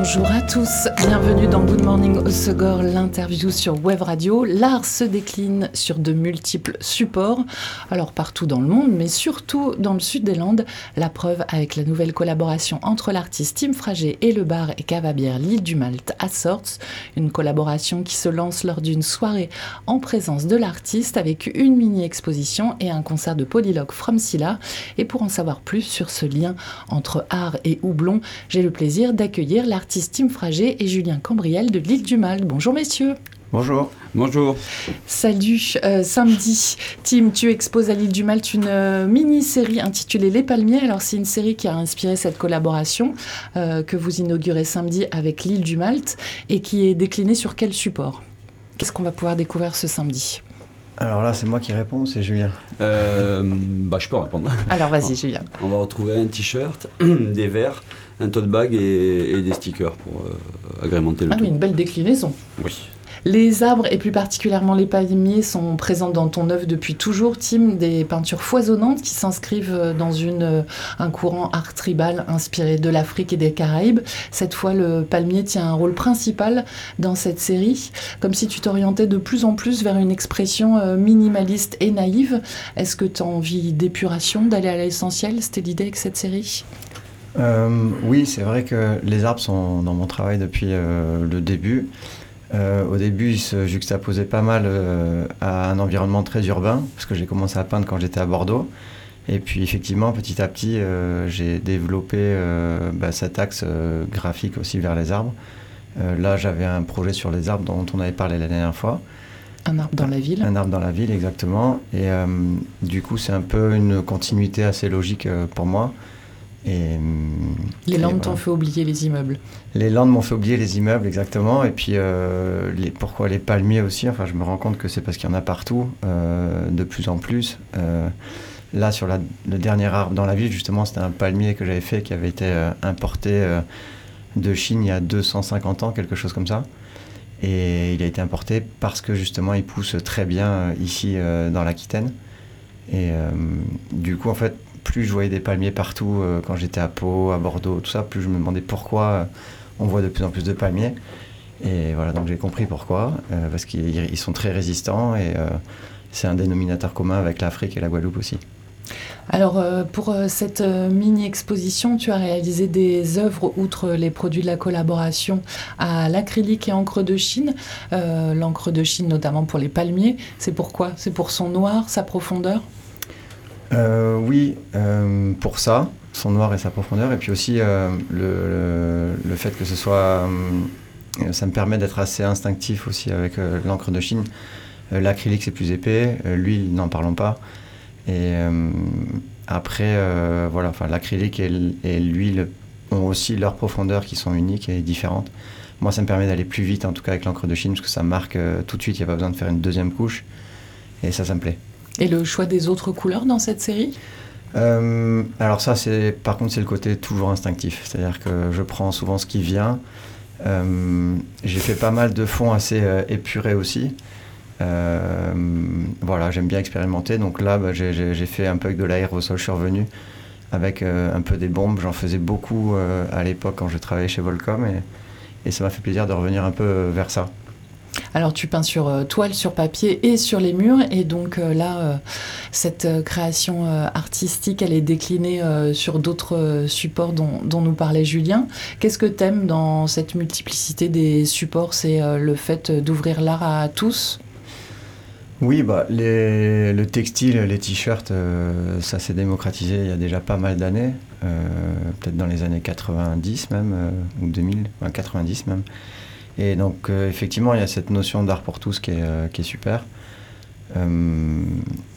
Bonjour à tous, bienvenue dans Good Morning Osegor, l'interview sur Web Radio. L'art se décline sur de multiples supports, alors partout dans le monde, mais surtout dans le sud des Landes. La preuve avec la nouvelle collaboration entre l'artiste Tim Fragé et le bar et cavabière L'île du Malte à Sorts. Une collaboration qui se lance lors d'une soirée en présence de l'artiste avec une mini-exposition et un concert de polylogue From Silla. Et pour en savoir plus sur ce lien entre art et houblon, j'ai le plaisir d'accueillir l'artiste Tim Fragé et Julien Cambriel de l'île du Malte. Bonjour messieurs. Bonjour. Bonjour. Salut. Euh, samedi, Tim, tu exposes à l'île du Malte une euh, mini-série intitulée Les Palmiers. Alors, c'est une série qui a inspiré cette collaboration euh, que vous inaugurez samedi avec l'île du Malte et qui est déclinée sur quel support? Qu'est-ce qu'on va pouvoir découvrir ce samedi? Alors là, c'est moi qui réponds, c'est Julien? bah, je peux répondre. Alors vas-y, Julien. On va retrouver un t-shirt, des verres, un tote bag et, des stickers pour euh, agrémenter le ah tout. oui, une belle déclinaison. Oui. Les arbres et plus particulièrement les palmiers sont présents dans ton œuvre depuis toujours, Tim, des peintures foisonnantes qui s'inscrivent dans une, euh, un courant art tribal inspiré de l'Afrique et des Caraïbes. Cette fois, le palmier tient un rôle principal dans cette série, comme si tu t'orientais de plus en plus vers une expression euh, minimaliste et naïve. Est-ce que tu as envie d'épuration, d'aller à l'essentiel? C'était l'idée avec cette série? Euh, oui, c'est vrai que les arbres sont dans mon travail depuis euh, le début. Euh, au début, ils se juxtaposaient pas mal à un environnement très urbain, parce que j'ai commencé à peindre quand j'étais à Bordeaux. Et puis effectivement, petit à petit, j'ai développé bah, cet axe graphique aussi vers les arbres. là, j'avais un projet sur les arbres dont on avait parlé la dernière fois. Un arbre dans la ville Un arbre dans la ville, exactement. Et du coup, c'est un peu une continuité assez logique pour moi. Et, les Landes t'ont fait oublier les immeubles. Les Landes m'ont fait oublier les immeubles, exactement. Et puis, euh, les, pourquoi les palmiers aussi? Enfin, je me rends compte que c'est parce qu'il y en a partout, euh, de plus en plus. Euh, là, sur la, le dernier arbre dans la ville, justement, c'était un palmier que j'avais fait qui avait été importé de Chine il y a 250 ans, quelque chose comme ça. Et il a été importé parce que, justement, il pousse très bien ici dans l'Aquitaine. Et du coup, en fait, plus je voyais des palmiers partout euh, quand j'étais à Pau, à Bordeaux, tout ça, plus je me demandais pourquoi euh, on voit de plus en plus de palmiers. Et voilà, donc j'ai compris pourquoi, euh, parce qu'ils sont très résistants et c'est un dénominateur commun avec l'Afrique et la Guadeloupe aussi. Alors, pour cette mini-exposition, tu as réalisé des œuvres, outre les produits de la collaboration, à l'acrylique et encre de Chine. L'encre de Chine, notamment pour les palmiers, c'est pourquoi? C'est pour son noir, sa profondeur? Euh, oui, euh, pour ça, son noir et sa profondeur, et puis aussi euh, le, fait que ce soit... ça me permet d'être assez instinctif aussi avec l'encre de Chine. L'acrylique, c'est plus épais, lui, n'en parlons pas. Et après, voilà, l'acrylique et l'huile ont aussi leurs profondeurs qui sont uniques et différentes. Moi, ça me permet d'aller plus vite, en tout cas avec l'encre de Chine, parce que ça marque tout de suite, il n'y a pas besoin de faire une deuxième couche. Et ça, ça me plaît. Et le choix des autres couleurs dans cette série euh, alors ça, c'est par contre, c'est le côté toujours instinctif. C'est-à-dire que je prends souvent ce qui vient. Euh, j'ai fait pas mal de fonds assez euh, épurés aussi. voilà, j'aime bien expérimenter. Donc là, bah, j'ai fait un peu avec de l'aérosol. Revenu avec un peu des bombes. J'en faisais beaucoup à l'époque quand je travaillais chez Volcom. Et ça m'a fait plaisir de revenir un peu vers ça. Alors tu peins sur euh, toile, sur papier et sur les murs. Et donc euh, là, euh, cette création artistique, elle est déclinée sur d'autres supports dont, nous parlait Julien. Qu'est-ce que t'aimes dans cette multiplicité des supports? C'est le fait d'ouvrir l'art à tous? Oui, bah, le textile, les t-shirts, ça s'est démocratisé il y a déjà pas mal d'années, peut-être dans les années 90 même, ou 2000, 90 même. Et donc, euh, effectivement, il y a cette notion d'art pour tous qui est, euh, qui est super. Euh,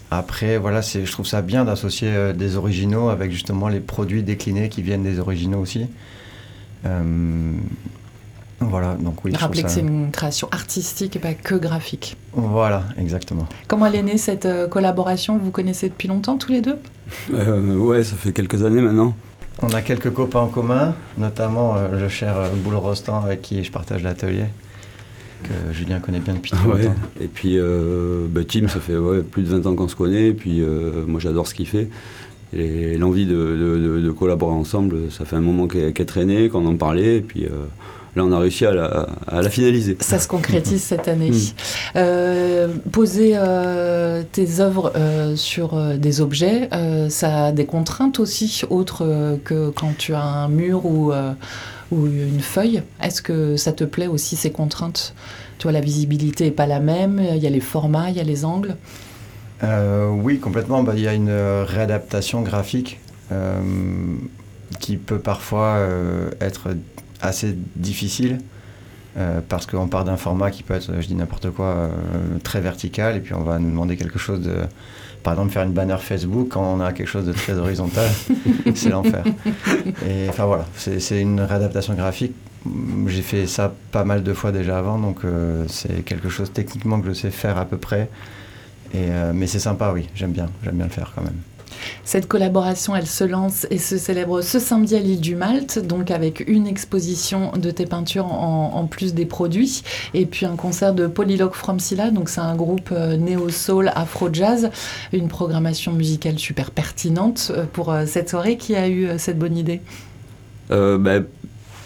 après, voilà, je trouve ça bien d'associer des originaux avec justement les produits déclinés qui viennent des originaux aussi. Voilà, donc oui. Rappeler que c'est une création artistique et pas que graphique. Voilà, exactement. Comment elle est née cette collaboration? Vous vous connaissez depuis longtemps tous les deux? Euh, Ouais, ça fait quelques années maintenant. On a quelques copains en commun, notamment euh, le cher euh, Boule Rostand avec qui je partage l'atelier, que Julien connaît bien depuis très Ouais. longtemps. Et puis, euh, bah, Tim, ça fait ouais, plus de 20 ans qu'on se connaît. Et puis, euh, moi, j'adore ce qu'il fait. Et l'envie de, de- de- de collaborer ensemble, ça fait un moment qu'elle qu'elle traînait, qu'on en parlait. Et puis, euh, là, on a réussi à la, à la finaliser. Ça se concrétise cette année. Mm. Euh, poser euh, tes œuvres euh, sur euh, des objets, euh, ça a des contraintes aussi, autres euh, que quand tu as un mur ou, euh, ou une feuille. Est-ce que ça te plaît aussi ces contraintes? Tu vois, la visibilité n'est pas la même, il y a les formats, il y a les angles? Euh, oui, complètement. Bah, Il y a une réadaptation graphique euh, qui peut parfois euh, être assez difficile euh, parce qu'on part d'un format qui peut être, je dis n'importe quoi, euh, très vertical et puis on va nous demander quelque chose de, par exemple, faire une banner Facebook quand on a quelque chose de très horizontal, c'est l'enfer. Et enfin voilà, c'est une réadaptation graphique. J'ai fait ça pas mal de fois déjà avant, donc euh, c'est quelque chose techniquement que je sais faire à peu près. Et, mais c'est sympa, oui, j'aime bien, j'aime bien le faire quand même. Cette collaboration, elle se lance et se célèbre ce samedi à l'île du Malte, donc avec une exposition de tes peintures en, plus des produits, et puis un concert de Polylogue From Silla, donc c'est un groupe euh, néo-soul, afro-jazz, une programmation musicale super pertinente euh, pour euh, cette soirée. Qui a eu cette bonne idée? Ben,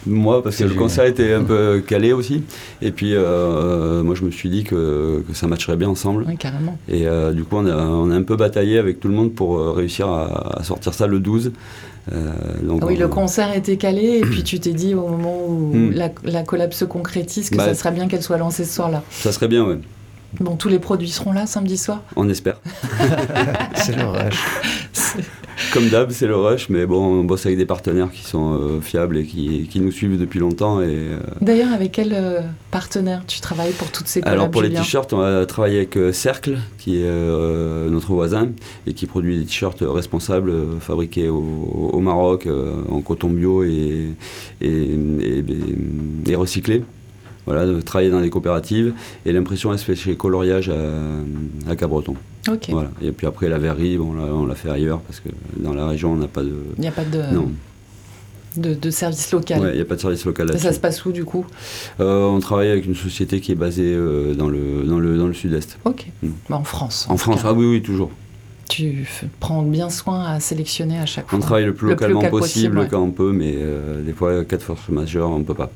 moi, parce que le concert était un peu calé aussi. Et puis, euh, moi, je me suis dit que, que ça matcherait bien ensemble. Oui, carrément. Et euh, du coup, on a, on a un peu bataillé avec tout le monde pour euh, réussir à, à sortir ça le 12. Euh, donc Ah oui, on- le concert était calé, et puis tu t'es dit au moment où Mm. la, la collab se concrétise que Bah, ça serait bien qu'elle soit lancée ce soir-là. Ça serait bien, ouais. Bon, tous les produits seront là samedi soir? On espère. c'est rush. Comme d'hab, c'est le rush, mais bon, on bosse avec des partenaires qui sont euh, fiables et qui, qui nous suivent depuis longtemps. Et, euh, D'ailleurs, avec quel euh, partenaire tu travailles pour toutes ces Alors pour les t-shirts, on a travaillé avec Cercle, qui est notre voisin et qui produit des t-shirts responsables fabriqués au, au Maroc en coton bio et, et, et- et recyclés. Voilà, de travailler dans des coopératives et l'impression elle se fait chez Coloriage à, à Cabreton. Voilà. Et puis après la verrerie, bon, là, on l'a fait ailleurs parce que dans la région on n'a pas de. Il n'y a pas de, Non, de, de service local. Ouais, il n'y a pas de service local ça, se passe où du coup? Euh, on travaille avec une société qui est basée euh, dans le, dans le, dans le sud-est. Ok. Mm. Bah, en France. En France, cas. ah oui, oui, toujours. Tu prends bien soin à sélectionner à chaque fois. On travaille le plus Le plus localement local possible, possible, ouais. quand on peut, mais euh, des fois, cas de force majeure, on ne peut pas.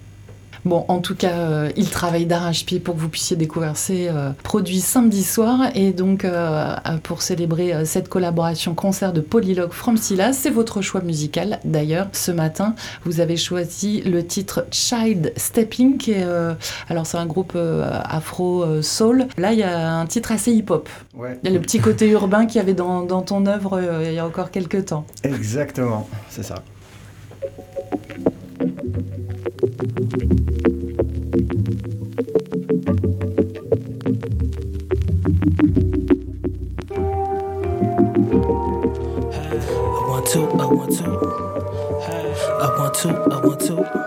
Bon, en tout cas, euh, il travaille d'arrache-pied pour que vous puissiez découvrir ces euh, produits samedi soir. Et donc, euh, pour célébrer euh, cette collaboration concert de Polylogue From Silla, c'est votre choix musical. D'ailleurs, ce matin, vous avez choisi le titre Child Stepping, qui est, euh, alors c'est un groupe afro-soul. Là, il y a un titre assez hip-hop. Ouais, Il y a le petit côté urbain qu'il y avait dans, dans ton œuvre il y a encore quelques temps. exactement, c'est ça. To, I want to. I want to, I want to.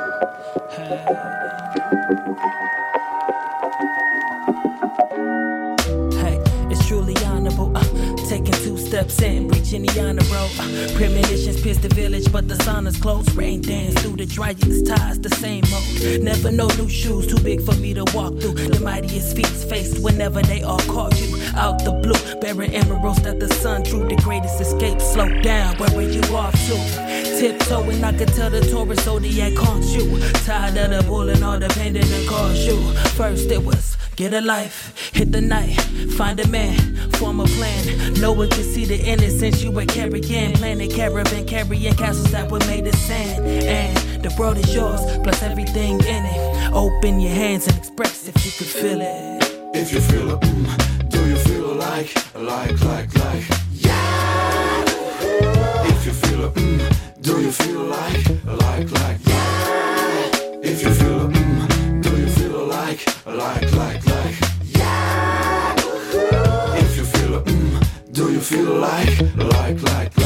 Two steps in, reaching the honor road. Uh, premonitions pierce the village, but the sun is close. Rain dance through the driest ties, the same old. Never know new shoes, too big for me to walk through. The mightiest feats faced whenever they all caught you out the blue. Bearing emeralds that the sun drew. The greatest escape. Slow down, where were you off to? Tiptoeing, I could tell the Taurus zodiac caught you. Tired of the bull and all the pain that it caused you. First it was get a life, hit the night, find a man, form a. No one can see the innocence you were carrying. Planning caravan, carrying castles that were made of sand. And the world is yours, plus everything in it. Open your hands and express if you could feel it. If you feel it, mm, do you feel like, like, like, like? Yeah. If you feel it, mm, do you feel like, like, like? Yeah. If you feel it, mm, do you feel like, like, like, like? Feel like, like, like,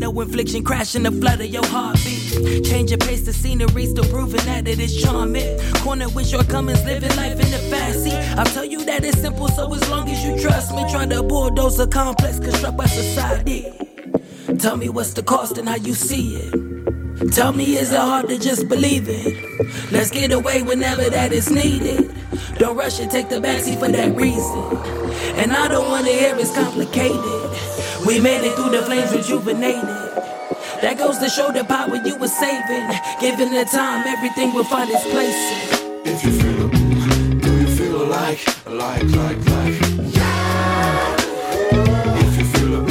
laundry. Domino infliction, crashing the flood of your heartbeat. Change your pace, the scenery, still proving that it is charming. Corner with shortcomings, living life in the fast seat. I'll tell you that it's simple, so as long as you trust me, try to bulldoze a complex construct by society. Tell me what's the cost and how you see it. Tell me, is it hard to just believe it? Let's get away whenever that is needed. Don't rush it, take the backseat for that reason. And I don't wanna hear it's complicated. We made it through the flames, rejuvenated. That goes to show the power you were saving. Given the time, everything will find its place. If you feel do you feel like, like, like, like? Yeah. If you feel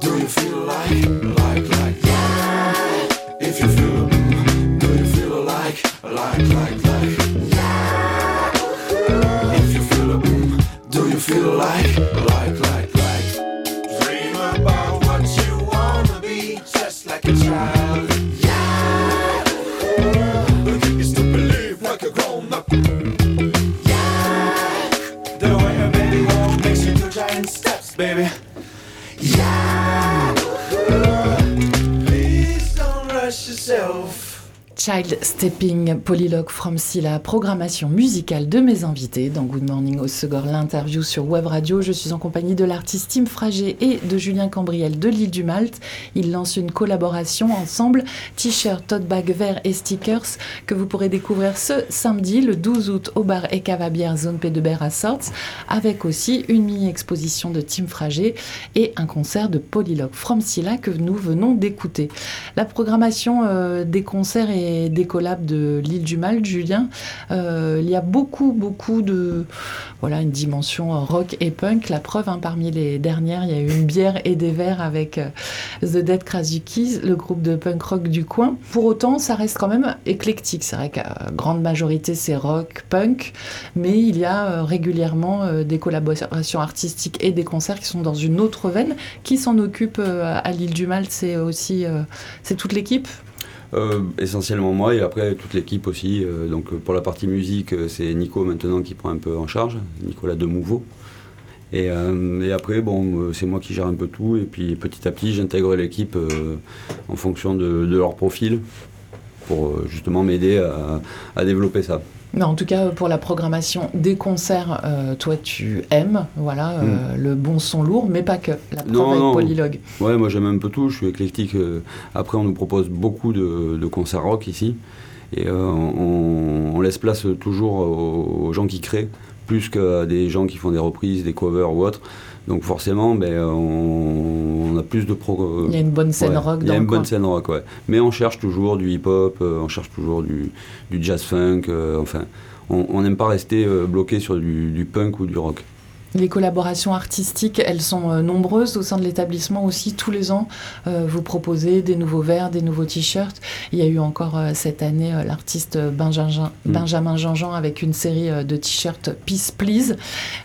do you feel like, like, like? Yeah. If you feel do you feel like, like, like, like? Yeah. If you feel do you feel like, like, like, like? Child Stepping, Polylogue from Silla, programmation musicale de mes invités dans Good Morning au Segor, l'interview sur Web Radio. Je suis en compagnie de l'artiste Tim Fragé et de Julien Cambriel de l'île du Malte. Ils lancent une collaboration ensemble, t-shirt, tote bag vert et stickers que vous pourrez découvrir ce samedi, le 12 août, au bar et cave à bière Zone P de Ber à Sorts, avec aussi une mini-exposition de Tim Fragé et un concert de Polylogue from Silla que nous venons d'écouter. La programmation euh, des concerts des collabs de l'île du Malte, Julien, euh, il y a beaucoup, beaucoup de. Voilà, une dimension euh, rock et punk. La preuve, hein, parmi les dernières, il y a eu une bière et des verres avec euh, The Dead Krasukis, le groupe de punk rock du coin. Pour autant, ça reste quand même éclectique. C'est vrai qu'à grande majorité, c'est rock, punk, mais il y a régulièrement des collaborations artistiques et des concerts qui sont dans une autre veine. Qui s'en occupe à l'île du Malte C'est aussi. c'est toute l'équipe? Essentiellement moi et après toute l'équipe aussi. Euh, donc euh, pour la partie musique, euh, c'est Nico maintenant qui prend un peu en charge, Nicolas Demouveau. Et, euh, et après, bon, euh, c'est moi qui gère un peu tout. Et puis petit à petit, j'intègre l'équipe euh, en fonction de, de leur profil pour euh, justement m'aider à développer ça. Mais en tout cas, pour la programmation des concerts, euh, toi, tu aimes voilà, euh, le bon son lourd, mais pas que. La preuve Non. Polylogue. Ouais, moi j'aime un peu tout, je suis éclectique. euh. Après, on nous propose beaucoup de, de concerts rock ici. Et euh, on, on laisse place toujours aux, aux gens qui créent, plus qu'à des gens qui font des reprises, des covers ou autres. Donc forcément, ben, on, on a plus de pro. Il y a une bonne scène Ouais, rock Il y a une coin. bonne scène rock, ouais. Mais on cherche toujours du hip-hop, euh, on cherche toujours du, du jazz funk. euh, enfin, on on n'aime pas rester euh, bloqué sur du, du punk ou du rock. Les collaborations artistiques, elles sont euh, nombreuses au sein de l'établissement aussi. Tous les ans, euh, vous proposez des nouveaux verres, des nouveaux t-shirts. Il y a eu encore euh, cette année l'artiste Benjamin, Mm. Benjamin Jean-Jean avec une série de t-shirts Peace Please.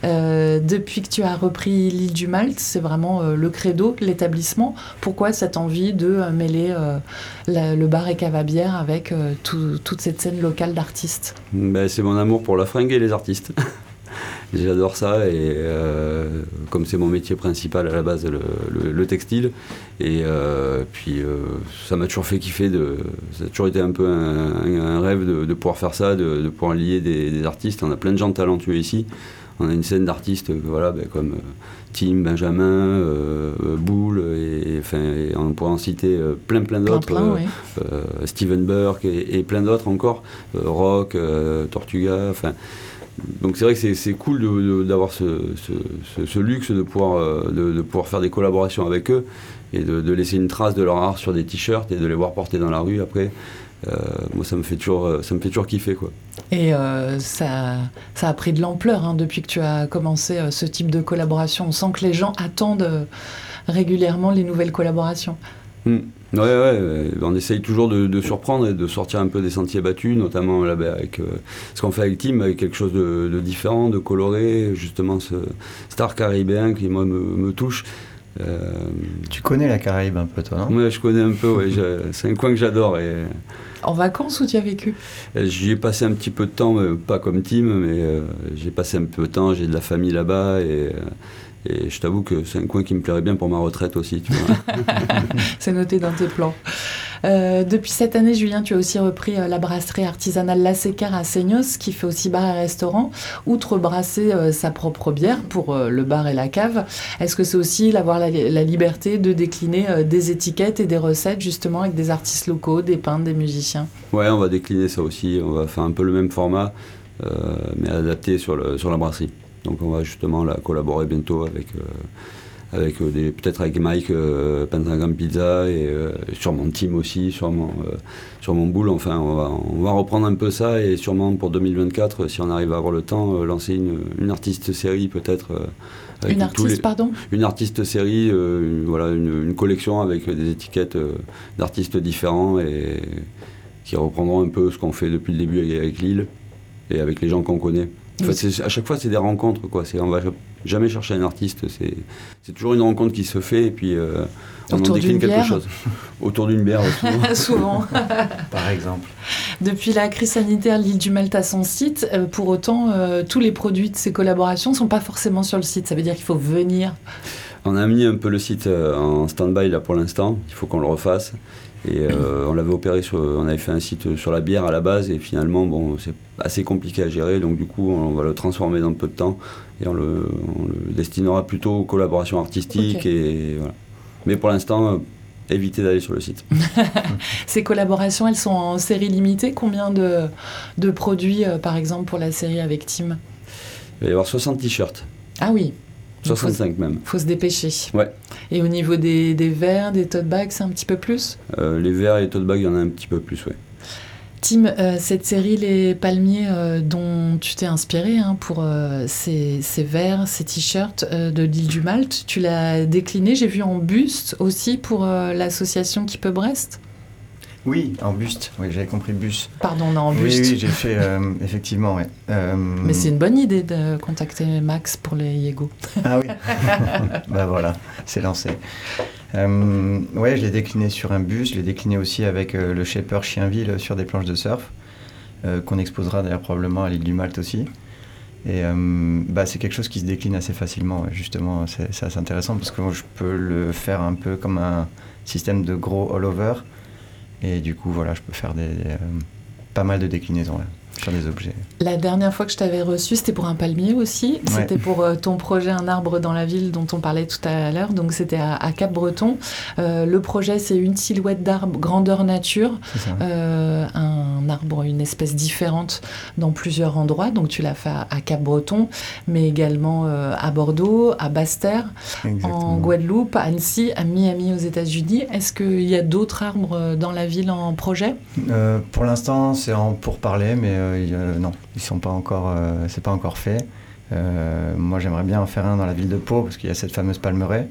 Depuis que tu as repris l'île du Malte, c'est vraiment le credo de l'établissement. Pourquoi cette envie de mêler le bar et cave à bière avec tout- toute cette scène locale d'artistes? Ben, c'est mon amour pour la fringue et les artistes. J'adore ça et euh, comme c'est mon métier principal à la base, le, le- le textile, et euh, puis euh, ça m'a toujours fait kiffer, de, ça a toujours été un peu un, un rêve de, de pouvoir faire ça, de, de pouvoir lier des, des artistes. On a plein de gens talentueux ici. On a une scène d'artistes voilà, ben, comme Tim, Benjamin, euh, Boule, et, enfin, on pourrait en citer euh, plein plein d'autres. euh, oui. Steven Burke et, et plein d'autres encore, Rock, Tortuga, enfin. Donc c'est vrai que c'est- cool d'avoir ce, ce- ce- ce luxe de pouvoir, euh, de, de pouvoir faire des collaborations avec eux et de, de laisser une trace de leur art sur des t-shirts et de les voir porter dans la rue après. Euh, moi ça me fait toujours, euh, ça me fait toujours kiffer quoi. Et euh, ça, ça a pris de l'ampleur hein, depuis que tu as commencé euh, ce type de collaboration. On sent que les gens attendent régulièrement les nouvelles collaborations. Hmm. Ouais, on essaye toujours de, surprendre et de sortir un peu des sentiers battus, notamment là, ben, avec euh, ce qu'on fait avec Tim, avec quelque chose de, différent, de coloré, justement ce Star caribéen qui moi me touche. Euh, Tu connais la Caraïbe un peu, toi, non? Moi, je connais un peu, ouais, c'est un coin que j'adore. Et, En vacances où tu as vécu? Et j'y ai passé un petit peu de temps, pas comme team, mais euh, j'ai passé un peu de temps, j'ai de la famille là-bas. Et, euh, et je t'avoue que c'est un coin qui me plairait bien pour ma retraite aussi. C'est noté dans tes plans. Euh, depuis cette année, Julien, tu as aussi repris euh, la brasserie artisanale La Sécar à Seignos, qui fait aussi bar et restaurant. Outre brasser euh, sa propre bière pour le bar et la cave, est-ce que c'est aussi avoir la, liberté de décliner des étiquettes et des recettes, justement, avec des artistes locaux, des peintres, des musiciens? Ouais, on va décliner ça aussi. On va faire un peu le même format, mais adapté sur, la brasserie. Donc on va justement la collaborer bientôt avec, avec euh, peut-être avec Mike, euh, Pentagram Pizza et sur mon team aussi, sur mon, sur mon boule. Enfin, on va, on va reprendre un peu ça et sûrement pour 2024, si on arrive à avoir le temps, euh, lancer une, une artiste série peut-être. Une artiste, les- pardon une artiste série, une- voilà, une, une collection avec des étiquettes d'artistes différents et qui reprendront un peu ce qu'on fait depuis le début avec, avec Lille et avec les gens qu'on connaît. En fait, Oui. c'est- à chaque fois, c'est des rencontres. Quoi. C'est- On va jamais chercher un artiste. C'est c'est toujours une rencontre qui se fait et puis euh, on Autour en décline d'une quelque bière. chose. Autour d'une bière aussi. Souvent. Par exemple. Depuis la crise sanitaire, l'île du Malte a son site. Euh, pour autant, euh, tous les produits de ces collaborations ne sont pas forcément sur le site. Ça veut dire qu'il faut venir. On a mis un peu le site en stand-by là pour l'instant. Il faut qu'on le refasse. Et euh, on l'avait opéré sur, on avait fait un site sur la bière à la base et finalement bon c'est assez compliqué à gérer donc du coup on va le transformer dans peu de temps et on le, on le destinera plutôt aux collaborations artistiques et voilà. Mais pour l'instant euh, évitez d'aller sur le site. Ces collaborations, elles sont en série limitée. Combien de, de produits, euh, par exemple, pour la série avec Tim? Il va y avoir 60 t-shirts, Ah oui. Il faut, 65 même. faut se dépêcher. Ouais. Et au niveau des, des verres, des tote bags, c'est un petit peu plus? Euh, les verres et les tote bags, il y en a un petit peu plus, ouais. Tim, euh, cette série Les Palmiers euh, dont tu t'es inspiré hein, pour ces, ces verres, ces t-shirts de l'île du Malte, tu l'as décliné, j'ai vu en buste aussi pour l'association Qui peut Brest. Oui, en buste. Oui, j'avais compris bus. Pardon, non, en buste. oui, j'ai fait, euh, effectivement, ouais. Euh, Mais c'est une bonne idée de contacter Max pour les Yego. Ah oui. bah voilà, c'est lancé. Euh, ouais, je l'ai décliné sur un bus. Je l'ai décliné aussi avec euh, le shaper Chienville sur des planches de surf, qu'on exposera d'ailleurs probablement à l'île du Malte aussi. Et bah, c'est quelque chose qui se décline assez facilement. Justement, c'est assez intéressant parce que je peux le faire un peu comme un système de gros all-over. Et du coup, voilà, je peux faire des, euh, pas mal de déclinaisons sur des objets. La dernière fois que je t'avais reçu, c'était pour un palmier aussi. C'était pour euh, ton projet Un arbre dans la ville dont on parlait tout à l'heure. Donc c'était à, à Cap-Breton. Euh, le projet, c'est une silhouette d'arbre grandeur nature. C'est ça. Euh, un arbre, une espèce différente dans plusieurs endroits. Donc tu l'as fait à, Cap-Breton, mais également euh, à Bordeaux, à Basse-Terre, en. Guadeloupe, à Annecy, à Miami aux États-Unis. Est-ce qu'il y a d'autres arbres euh, dans la ville en projet? Euh, pour l'instant, c'est en pourparler, mais euh, non, ils sont pas encore, c'est pas encore fait. Moi, j'aimerais bien en faire un dans la ville de Pau parce qu'il y a cette fameuse palmeraie.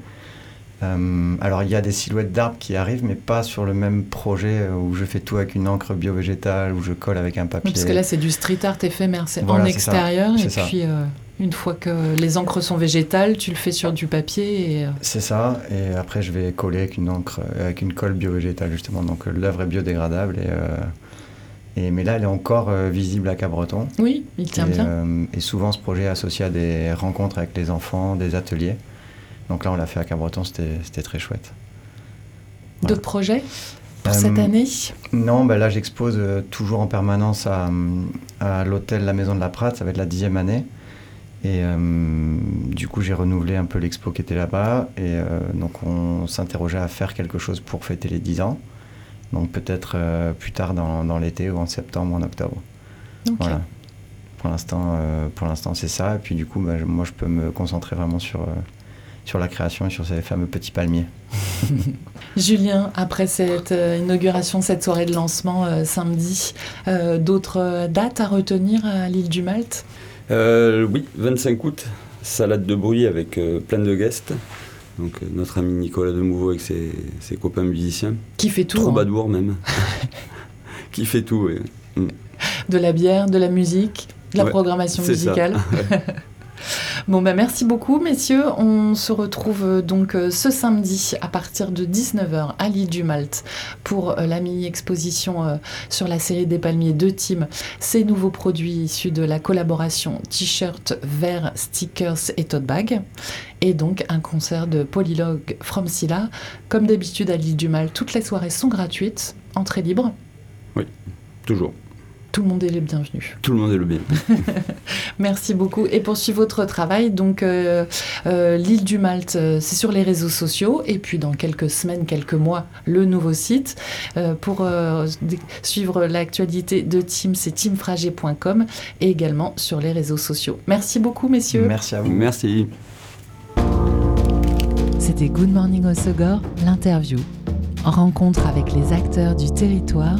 Euh, alors, il y a des silhouettes d'arbres qui arrivent, mais pas sur le même projet euh, où je fais tout avec une encre bio-végétale, où je colle avec un papier. Oui, Parce que là, c'est du street art éphémère, c'est Voilà, en c'est ça. extérieur. Et ça. puis, euh, une fois que les encres sont végétales, tu le fais sur du papier. Euh, C'est ça, et après je vais coller avec une encre, avec une colle bio-végétale justement. Donc l'œuvre est biodégradable et, et mais là elle est encore visible à Cabreton. Oui, il tient et, bien. et souvent ce projet est associé à des rencontres avec les enfants, des ateliers. Donc là on l'a fait à Cabreton, c'était très chouette. voilà. D'autres projets pour Euh, cette année? Non, bah là j'expose euh, toujours en permanence à, à l'hôtel La Maison de la Prate, ça va être la dixième année. Et euh, du coup j'ai renouvelé un peu l'expo qui était là-bas. Et donc on s'interrogeait à faire quelque chose pour fêter les 10 ans. Donc peut-être plus tard dans, dans l'été ou en septembre ou en octobre. Ok. Voilà. Pour l'instant, euh, pour l'instant c'est ça. Et puis du coup, bah, moi je peux me concentrer vraiment sur, euh, sur la création et sur ces fameux petits palmiers. Julien, après cette euh, inauguration, cette soirée de lancement euh, samedi, euh, d'autres euh, dates à retenir à l'île du Malte? Euh, oui, 25 août, salade de bruit avec euh, plein de guests. Donc euh, notre ami Nicolas Demouveau avec ses, ses copains musiciens. Qui fait tout hein. Troubadour même. qui fait tout, oui. De la bière, de la musique, de la Ouais, programmation musicale. Bon, bah, merci beaucoup, messieurs. On se retrouve euh, donc euh, ce samedi à partir de 19h à l'île du Malte pour euh, la mini-exposition sur la série des palmiers de Tim. Ces nouveaux produits issus de la collaboration t-shirt, verre, stickers et tote bag. Et donc un concert de Polylogue from Silla. Comme d'habitude à l'île du Malte, toutes les soirées sont gratuites, entrée libre. Toujours. Tout le monde est le bienvenu. Tout le monde est le bien. Merci beaucoup. Et pour suivre votre travail, donc euh, euh, l'île du Malte, euh, c'est sur les réseaux sociaux. Et puis dans quelques semaines, quelques mois, le nouveau site. Euh, pour euh, suivre l'actualité de Tim, c'est timfragé.com et également sur les réseaux sociaux. Merci beaucoup, messieurs. Merci à vous. Merci. C'était Good Morning Osogor, l'interview. Rencontre avec les acteurs du territoire,